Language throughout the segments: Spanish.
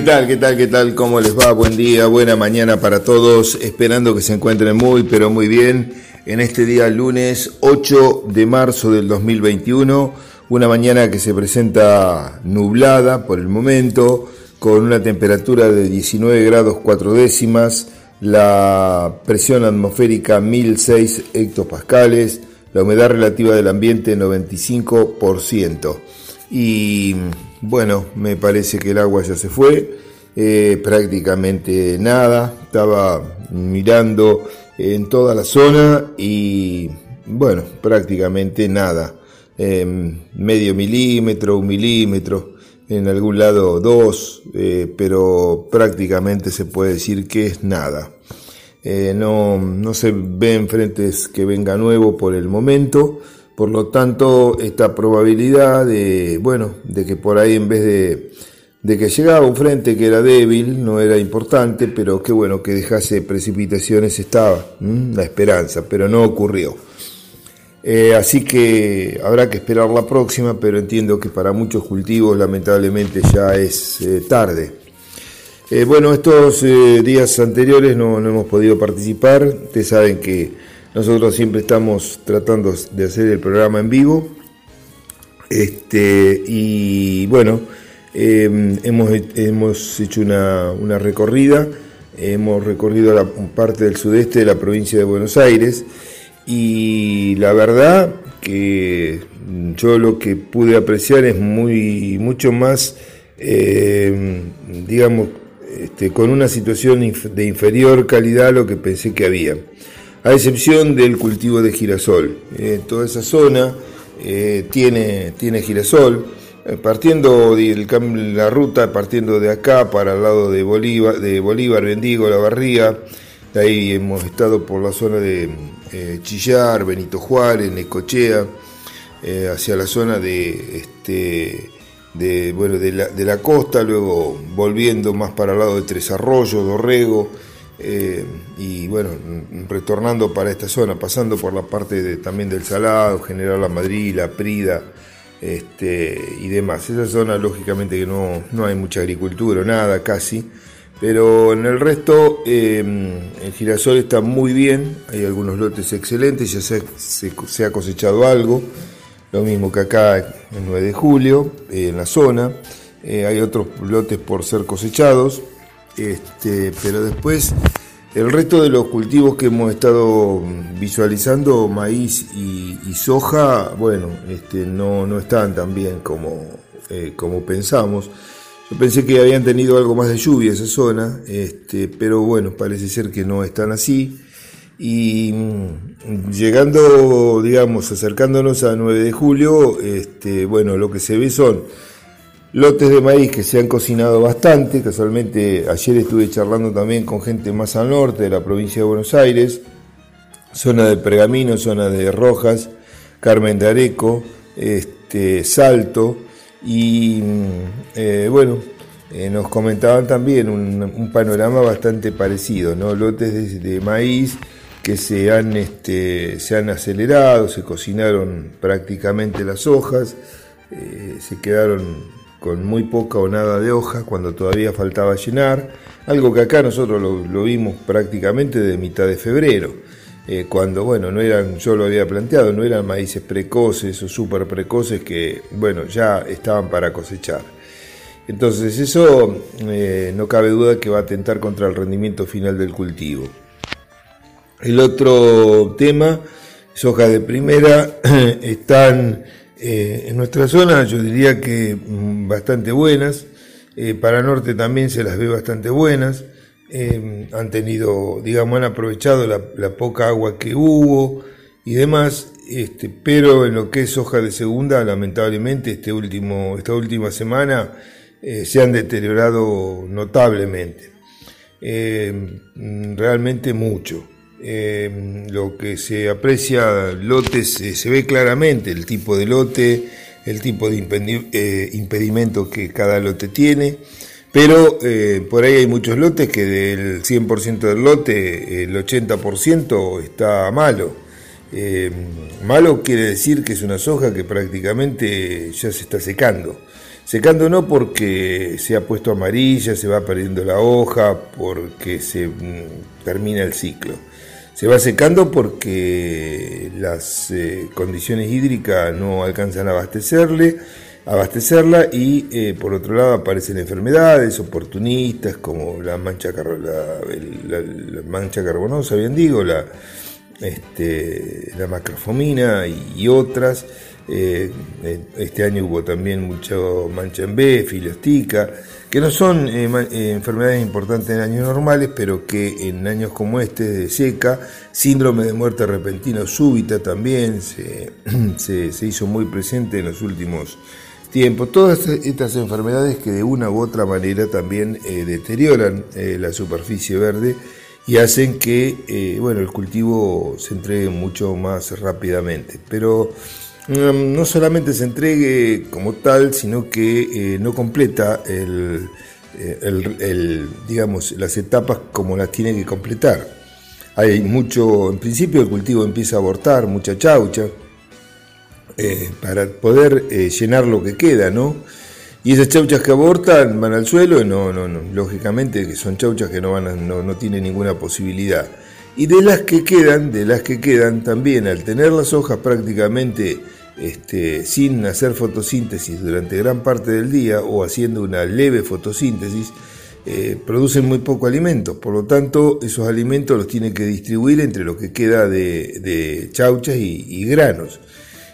¿Qué tal? ¿Qué tal? ¿Qué tal? ¿Cómo les va? Buen día, buena mañana para todos. Esperando que se encuentren muy, pero muy bien en este día lunes 8 de marzo del 2021. Una mañana que se presenta nublada por el momento, con una temperatura de 19 grados 4 décimas, la presión atmosférica 1006 hectopascales, la humedad relativa del ambiente 95%. Y bueno, me parece que el agua ya se fue, eh, prácticamente nada, estaba mirando en toda la zona y bueno, prácticamente nada, em, medio milímetro, un milímetro, en algún lado dos, eh, pero prácticamente se puede decir que es nada. Eh, no, no se ven frentes que venga nuevo por el momento, por lo tanto, esta probabilidad de, bueno, de que por ahí en vez de, de que llegaba un frente que era débil, no era importante, pero que bueno, que dejase precipitaciones estaba, la esperanza, pero no ocurrió. Eh, así que habrá que esperar la próxima, pero entiendo que para muchos cultivos lamentablemente ya es eh, tarde. Eh, bueno, estos días anteriores no, no, hemos podido participar. Ustedes saben que nosotros siempre estamos tratando de hacer el programa en vivo. Este, y bueno, em, hemos, hemos, hecho una, recorrida, hemos recorrido la parte del sudeste de la provincia de Buenos Aires. Y la verdad que yo lo que pude apreciar es muy mucho más, em, digamos, este, con una situación de inferior calidad a lo que pensé que había a excepción del cultivo de girasol. Eh, toda esa zona eh, tiene, tiene girasol. Eh, partiendo de la ruta, partiendo de acá para el lado de Bolívar, de Bolívar, Bendigo, La Barría, de ahí hemos estado por la zona de Chillar, Benito Juárez, Necochea, hacia la zona de este bueno, la, de la costa, luego volviendo más para el lado de Tres Arroyos, Dorrego, eh, y bueno, retornando para esta zona, pasando por la parte también del Salado, General La Madrid, La Prida este, y demás. Esa zona lógicamente que no, no, hay mucha agricultura, nada casi, pero en el resto eh, el girasol está muy bien, hay algunos lotes excelentes, ya se, se, ha cosechado algo, lo mismo que acá en 9 de julio, eh, en la zona, hay otros lotes por ser cosechados este, pero después el resto de los cultivos que hemos estado visualizando, maíz y, soja, bueno, este, no, no están tan bien como, eh, como pensamos. Yo pensé que habían tenido algo más de lluvia esa zona, este, pero bueno, parece ser que no están así. Y mm, llegando, digamos, acercándonos a 9 de julio, bueno, lo que se ve son lotes de maíz que se han cocinado bastante. Casualmente ayer estuve charlando también con gente más al norte de la provincia de Buenos Aires, zona de Pergamino, zona de Rojas, Carmen de Areco, este, Salto y mm, eh, bueno, eh, nos comentaban también un, panorama bastante parecido, ¿no? Lotes de, maíz que se han, este, se han acelerado, se cocinaron prácticamente las hojas, eh, se quedaron con muy poca o nada de hoja cuando todavía faltaba llenar, algo que acá nosotros lo, vimos prácticamente de mitad de febrero, eh, cuando, bueno, no eran, yo lo había planteado, no eran maíces precoces o súper precoces que, bueno, ya estaban para cosechar. Entonces eso eh, no cabe duda que va a atentar contra el rendimiento final del cultivo. El otro tema, soja de primera, están eh, en nuestra zona yo diría que mm, bastante buenas, eh, para norte también se las ve bastante buenas, eh, han tenido, digamos, han aprovechado la, poca agua que hubo y demás, este, pero en lo que es hoja de segunda, lamentablemente este último, esta última semana se han deteriorado notablemente, realmente mucho. Eh, lo que se aprecia lotes, eh, se ve claramente el tipo de lote, el tipo de eh, impedimento que cada lote tiene, pero por ahí hay muchos lotes que del 100% del lote, el 80% está malo. malo quiere decir que es una soja que prácticamente ya se está secando. Secando no porque se ha puesto amarilla, se va perdiendo la hoja, porque se mm, termina el ciclo. Se va secando porque las eh, condiciones hídricas no alcanzan a abastecerle, abastecerla y eh, por otro lado aparecen enfermedades oportunistas como la mancha, la, mancha carbonosa, bien digo, la, este, la macrofomina y otras. Eh, este año hubo también mucho mancha en B, filiostica, que no son eh, eh, enfermedades importantes en años normales, pero que en años como este de seca, síndrome de muerte repentina súbita también se, se, hizo muy presente en los últimos tiempos. Todas estas enfermedades que de una u otra manera también deterioran la superficie verde y hacen que bueno, el cultivo se entregue mucho más rápidamente. Pero no solamente se entregue como tal, sino que eh, no completa eh, el, digamos, las etapas como las tiene que completar. Hay mucho, en principio el cultivo empieza a abortar, mucha chaucha, eh, para poder llenar lo que queda, ¿no? Y esas chauchas que abortan van al suelo, no, no, no, lógicamente que son chauchas que no, van no, no tienen ninguna posibilidad. Y de las que quedan, de las que quedan también, al tener las hojas prácticamente este, sin hacer fotosíntesis durante gran parte del día o haciendo una leve fotosíntesis, eh, producen muy poco alimento. Por lo tanto, esos alimentos los tiene que distribuir entre lo que queda de, chauchas y, granos.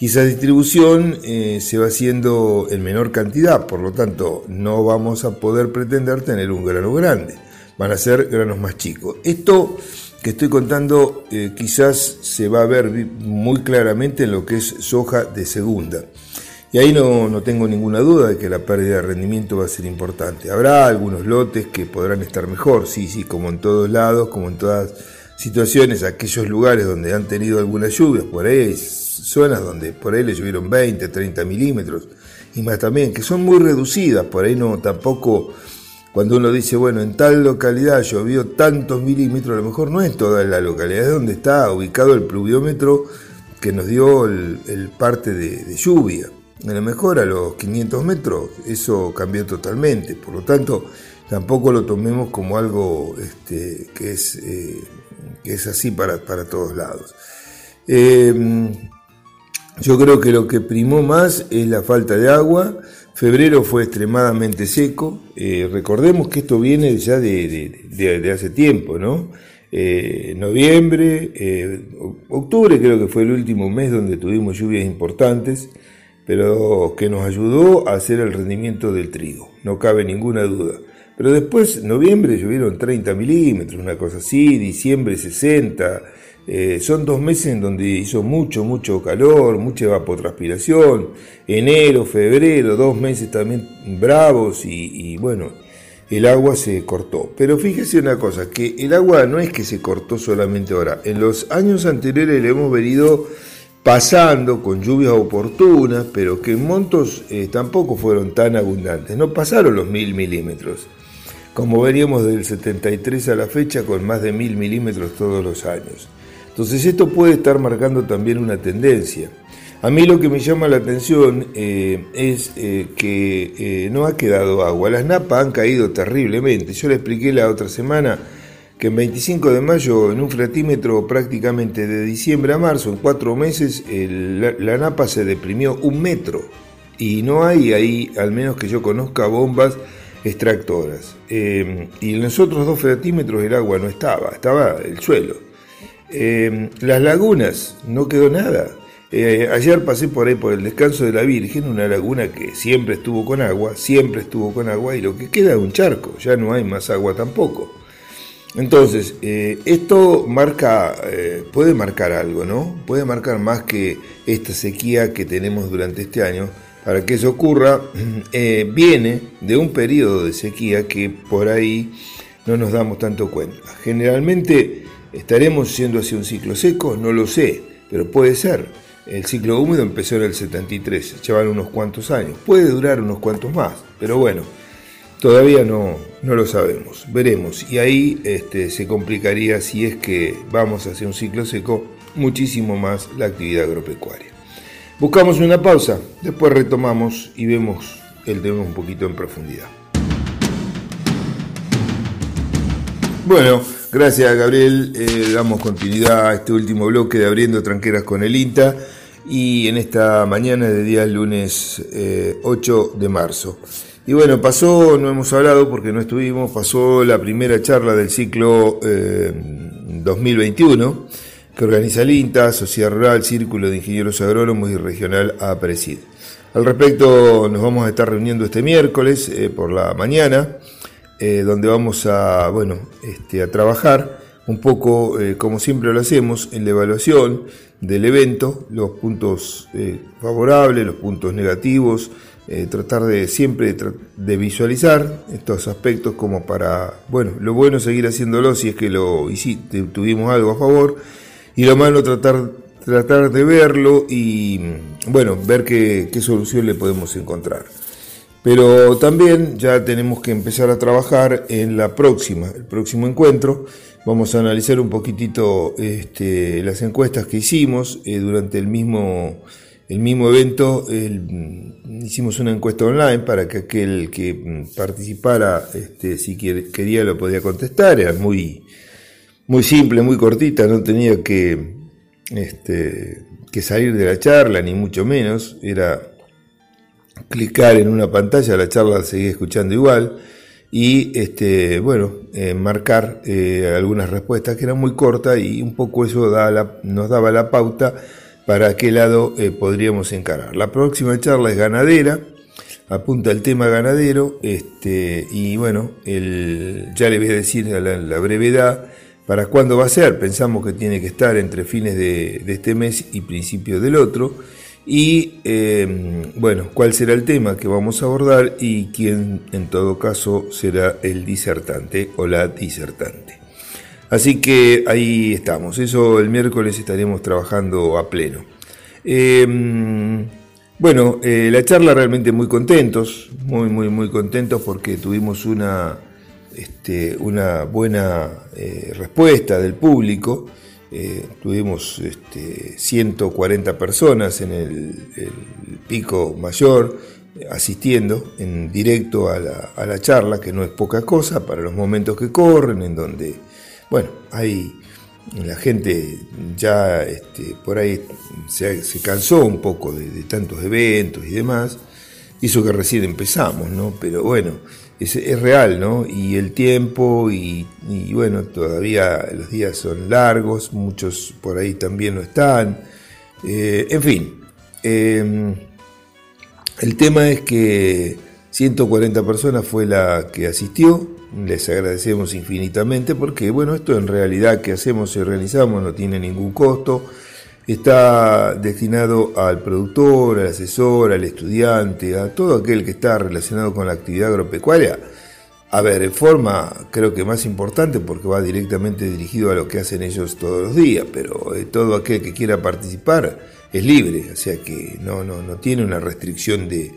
Y esa distribución eh, se va haciendo en menor cantidad, por lo tanto, no vamos a poder pretender tener un grano grande. Van a ser granos más chicos. Esto que estoy contando eh, quizás se va a ver muy claramente en lo que es soja de segunda. Y ahí no, no, tengo ninguna duda de que la pérdida de rendimiento va a ser importante. Habrá algunos lotes que podrán estar mejor, sí, sí, como en todos lados, como en todas situaciones, aquellos lugares donde han tenido algunas lluvias, por ahí zonas donde por ahí le llovieron 20, 30 milímetros, y más también, que son muy reducidas, por ahí no tampoco cuando uno dice, bueno, en tal localidad llovió tantos milímetros, a lo mejor no es toda la localidad, es donde está ubicado el pluviómetro que nos dio el, parte de, lluvia. A lo mejor a los 500 metros eso cambió totalmente, por lo tanto tampoco lo tomemos como algo este, que, es, eh, que es así para, para todos lados. Eh, yo creo que lo que primó más es la falta de agua, Febrero fue extremadamente seco. Eh, recordemos que esto viene ya de, hace tiempo, ¿no? Eh, noviembre, eh, octubre creo que fue el último mes donde tuvimos lluvias importantes, pero que nos ayudó a hacer el rendimiento del trigo, no cabe ninguna duda. Pero después, noviembre llovieron 30 milímetros, una cosa así, diciembre 60, eh, son dos meses en donde hizo mucho, mucho calor, mucha evapotranspiración. Enero, febrero, dos meses también bravos y, bueno, el agua se cortó. Pero fíjese una cosa, que el agua no es que se cortó solamente ahora. En los años anteriores le hemos venido pasando con lluvias oportunas, pero que en montos eh, tampoco fueron tan abundantes. No pasaron los mil milímetros, como veríamos del 73 a la fecha con más de mil milímetros todos los años. Entonces esto puede estar marcando también una tendencia. A mí lo que me llama la atención eh, es eh, que eh, no ha quedado agua. Las napas han caído terriblemente. Yo le expliqué la otra semana que en 25 de mayo, en un fratímetro prácticamente de diciembre a marzo, en cuatro meses, la, napa se deprimió un metro. Y no hay ahí, al menos que yo conozca, bombas extractoras. y en los otros dos fratímetros el agua no estaba, estaba el suelo. Eh, las lagunas, no quedó nada. Eh, ayer pasé por ahí por el descanso de la Virgen, una laguna que siempre estuvo con agua, siempre estuvo con agua, y lo que queda es un charco, ya no hay más agua tampoco. Entonces, eh, esto marca, puede marcar algo, ¿no? Puede marcar más que esta sequía que tenemos durante este año. Para que eso ocurra, viene de un periodo de sequía que por ahí no nos damos tanto cuenta. Generalmente, ¿Estaremos yendo hacia un ciclo seco? No lo sé, pero puede ser. El ciclo húmedo empezó en el 73, llevan unos cuantos años. Puede durar unos cuantos más, pero bueno, todavía no, no lo sabemos. Veremos. Y ahí este, se complicaría si es que vamos hacia un ciclo seco muchísimo más la actividad agropecuaria. Buscamos una pausa, después retomamos y vemos el tema un poquito en profundidad. Bueno, gracias Gabriel. Eh, damos continuidad a este último bloque de Abriendo Tranqueras con el INTA y en esta mañana de día lunes 8 de marzo. Y bueno, pasó, no hemos hablado porque no estuvimos, pasó la primera charla del ciclo 2021 que organiza el INTA, Sociedad Rural, Círculo de Ingenieros Agrónomos y Regional APRESID. Al respecto, nos vamos a estar reuniendo este miércoles eh, por la mañana, eh, donde vamos a, bueno, este, a trabajar un poco, eh, como siempre lo hacemos, en la evaluación del evento, los puntos favorables, los puntos negativos, tratar de siempre de visualizar estos aspectos como para, bueno, lo bueno seguir haciéndolo si es que lo hiciste, tuvimos algo a favor, y lo malo tratar tratar de verlo y, bueno, ver qué, solución le podemos encontrar. Pero también ya tenemos que empezar a trabajar en la próxima, el próximo encuentro. Vamos a analizar un poquitito este, las encuestas que hicimos eh, durante el mismo, el mismo evento. hicimos una encuesta online para que aquel que participara, este, si quería, lo podía contestar. Era muy, muy simple, muy cortita, no tenía que este, que salir de la charla, ni mucho menos, era clicar en una pantalla, la charla seguía escuchando igual, y este, bueno, eh, marcar eh, algunas respuestas que eran muy cortas y un poco eso nos daba la pauta para qué lado eh, podríamos encarar. La próxima charla es ganadera, apunta el tema ganadero, este, y bueno, el, ya le voy a decir la brevedad, ¿Para cuándo va a ser? Pensamos que tiene que estar entre fines de, este mes y principios del otro. Y em, bueno, ¿cuál será el tema que vamos a abordar y quién en todo caso será el disertante o la disertante? Así que ahí estamos. Eso el miércoles estaremos trabajando a pleno. Em, bueno, eh, la charla realmente muy contentos, muy, muy, muy contentos porque tuvimos una este, una buena eh, respuesta del público. Eh, tuvimos este, 140 personas en el, pico mayor asistiendo en directo a la, charla, que no es poca cosa para los momentos que corren, en donde, bueno, hay la gente ya este, por ahí se, cansó un poco de, de, tantos eventos y demás, hizo que recién empezamos, ¿no? Pero bueno, es, real, ¿no? Y el tiempo y, bueno, todavía los días son largos, muchos por ahí también no están. Eh, en fin, em, el tema es que 140 personas fue la que asistió, les agradecemos infinitamente porque, bueno, esto en realidad que hacemos y realizamos no tiene ningún costo está destinado al productor, al asesor, al estudiante, a todo aquel que está relacionado con la actividad agropecuaria. A ver, en forma creo que más importante porque va directamente dirigido a lo que hacen ellos todos los días, pero eh, todo aquel que quiera participar es libre, o sea que no, no, no tiene una restricción de,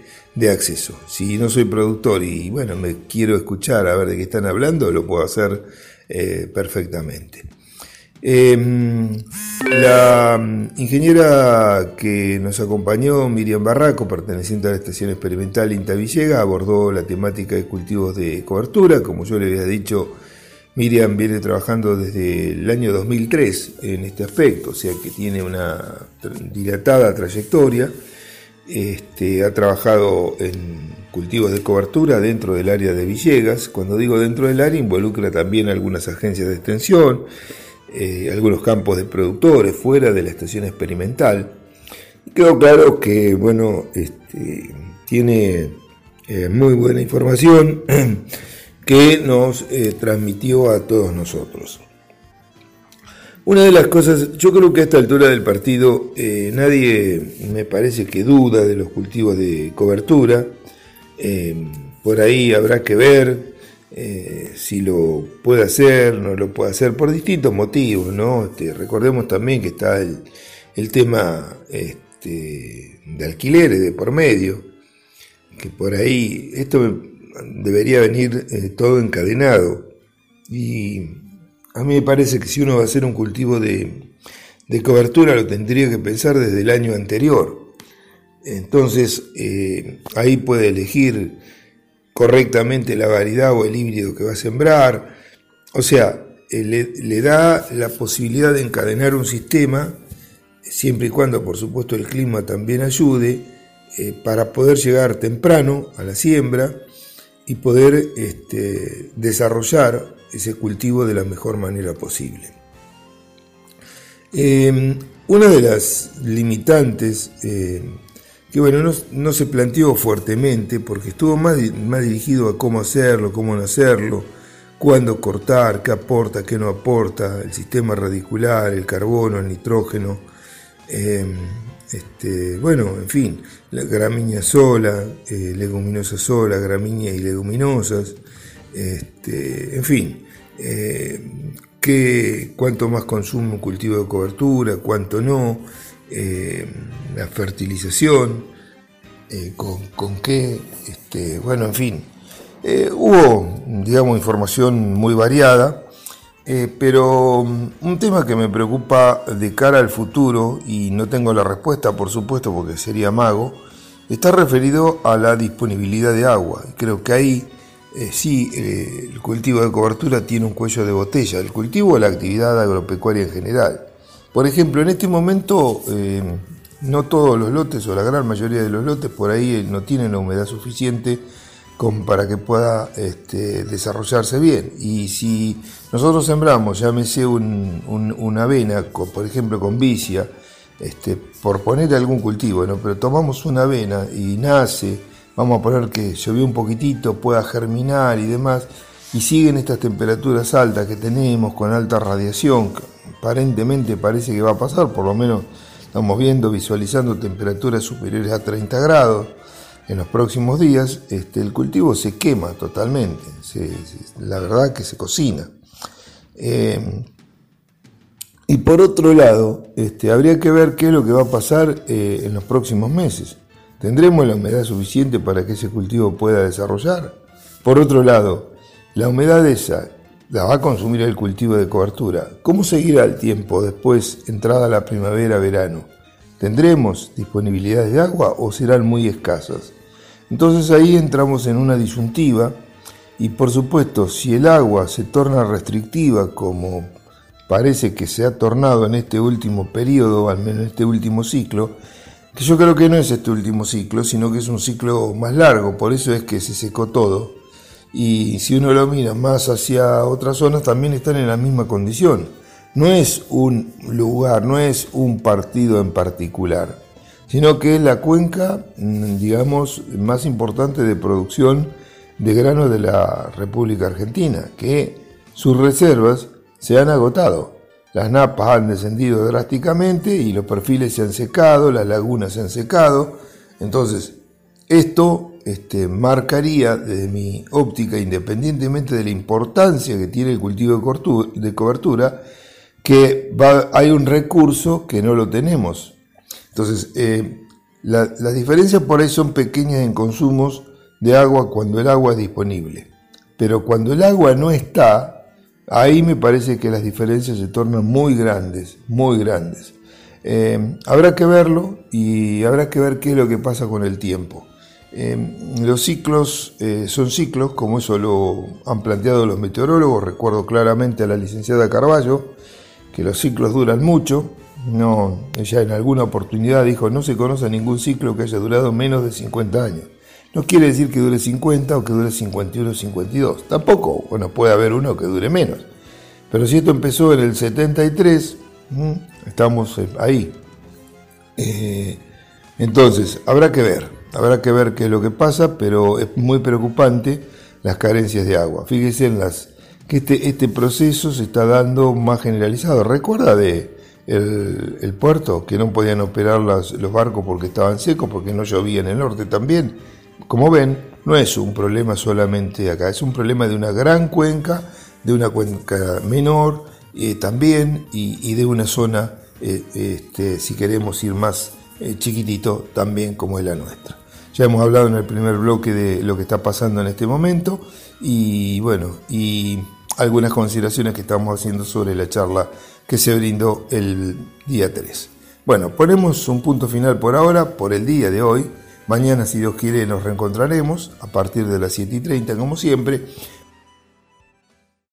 acceso. Si no soy productor y bueno, me quiero escuchar a ver de qué están hablando, lo puedo hacer eh, perfectamente. Em, la mm, ingeniera que nos acompañó, Miriam Barraco, perteneciente a la Estación Experimental Inta Villega, abordó la temática de cultivos de cobertura. Como yo le había dicho, Miriam viene trabajando desde el año 2003 en este aspecto, o sea que tiene una dilatada trayectoria. Este, ha trabajado en cultivos de cobertura dentro del área de Villegas. Cuando digo dentro del área, involucra también algunas agencias de extensión eh, algunos campos de productores fuera de la estación experimental. Quedó claro que, bueno, este, tiene eh, muy buena información que nos eh, transmitió a todos nosotros. Una de las cosas, yo creo que a esta altura del partido nadie me parece que duda de los cultivos de cobertura. por ahí habrá que ver eh, si lo puede hacer, no lo puede hacer, por distintos motivos, ¿no? Este, recordemos también que está el, tema este, de alquileres de por medio, que por ahí esto debería venir eh, todo encadenado. Y a mí me parece que si uno va a hacer un cultivo de, de cobertura lo tendría que pensar desde el año anterior. Entonces eh, ahí puede elegir correctamente la variedad o el híbrido que va a sembrar. O sea, eh, le, da la posibilidad de encadenar un sistema, siempre y cuando por supuesto el clima también ayude, eh, para poder llegar temprano a la siembra y poder este, desarrollar ese cultivo de la mejor manera posible. Em, una de las limitantes eh, que bueno, no, se planteó fuertemente porque estuvo más, más dirigido a cómo hacerlo, cómo no hacerlo, cuándo cortar, qué aporta, qué no aporta, el sistema radicular, el carbono, el nitrógeno, em, este, bueno, en fin, la gramínea sola, eh, leguminosa sola, gramínea y leguminosas, este, en fin, eh, cuánto más consume un cultivo de cobertura, cuánto no, eh, la fertilización, con, qué, este, bueno, en fin, hubo, digamos, información muy variada. Eh, pero mm, un tema que me preocupa de cara al futuro, y no tengo la respuesta por supuesto porque sería mago, está referido a la disponibilidad de agua. Creo que ahí eh, sí eh, el cultivo de cobertura tiene un cuello de botella, el cultivo o la actividad agropecuaria en general. Por ejemplo, en este momento no todos los lotes o la gran mayoría de los lotes por ahí no tienen la humedad suficiente para que pueda este, desarrollarse bien. Y si nosotros sembramos, llámese un, una avena, por ejemplo con vicia, este, por poner algún cultivo, pero tomamos una avena y nace, vamos a poner que llovió un poquitito, pueda germinar y demás, y siguen estas temperaturas altas que tenemos con alta radiación, aparentemente parece que va a pasar, por lo menos estamos viendo, visualizando temperaturas superiores a 30 grados, en los próximos días, este, el cultivo se quema totalmente, la verdad que se cocina. Eh, y por otro lado, este, habría que ver qué es lo que va a pasar eh, en los próximos meses. ¿Tendremos la humedad suficiente para que ese cultivo pueda desarrollar? Por otro lado, la humedad esa la va a consumir el cultivo de cobertura. ¿Cómo seguirá el tiempo después, entrada la primavera-verano? ¿Tendremos disponibilidad de agua o serán muy escasas? Entonces ahí entramos en una disyuntiva y por supuesto si el agua se torna restrictiva como parece que se ha tornado en este último periodo, al menos en este último ciclo, que yo creo que no es este último ciclo, sino que es un ciclo más largo, por eso es que se secó todo. Y si uno lo mira más hacia otras zonas, también están en la misma condición no es un lugar, no es un partido en particular, sino que es la cuenca, mm, digamos, más importante de producción de grano de la República Argentina, que sus reservas se han agotado. Las napas han descendido drásticamente y los perfiles se han secado, las lagunas se han secado. Entonces, esto este, marcaría, desde mi óptica, independientemente de la importancia que tiene el cultivo de cobertura, que hay un recurso que no lo tenemos. Entonces, eh, las diferencias por ahí son pequeñas en consumos de agua cuando el agua es disponible. Pero cuando el agua no está, ahí me parece que las diferencias se tornan muy grandes, muy grandes. Eh, habrá que verlo y habrá que ver qué es lo que pasa con el tiempo. Eh, los ciclos son ciclos, como eso lo han planteado los meteorólogos. Recuerdo claramente a la licenciada Carballo, que los ciclos duran mucho. No, ella en alguna oportunidad dijo, no se conoce ningún ciclo que haya durado menos de 50 años. No quiere decir que dure 50 o que dure 51 o 52. Tampoco, bueno, puede haber uno que dure menos. Pero si esto empezó en el 73, estamos eh, ahí. Eh, entonces, habrá que ver, habrá que ver qué es lo que pasa, pero es muy preocupante las carencias de agua. Fíjese en las que este, este proceso se está dando más generalizado. ¿Recuerda de el, puerto que no podían operar los barcos porque estaban secos, porque no llovía en el norte también? Como ven, no es un problema solamente acá, es un problema de una gran cuenca, de una cuenca menor eh, también y, de una zona, eh, este, si queremos ir más eh, chiquitito, también como es la nuestra. Ya hemos hablado en el primer bloque de lo que está pasando en este momento y bueno, y algunas consideraciones que estamos haciendo sobre la charla que se brindó el día 3. Bueno, ponemos un punto final por ahora, por el día de hoy. Mañana, si Dios quiere, nos reencontraremos a partir de las 7 y 30, como siempre.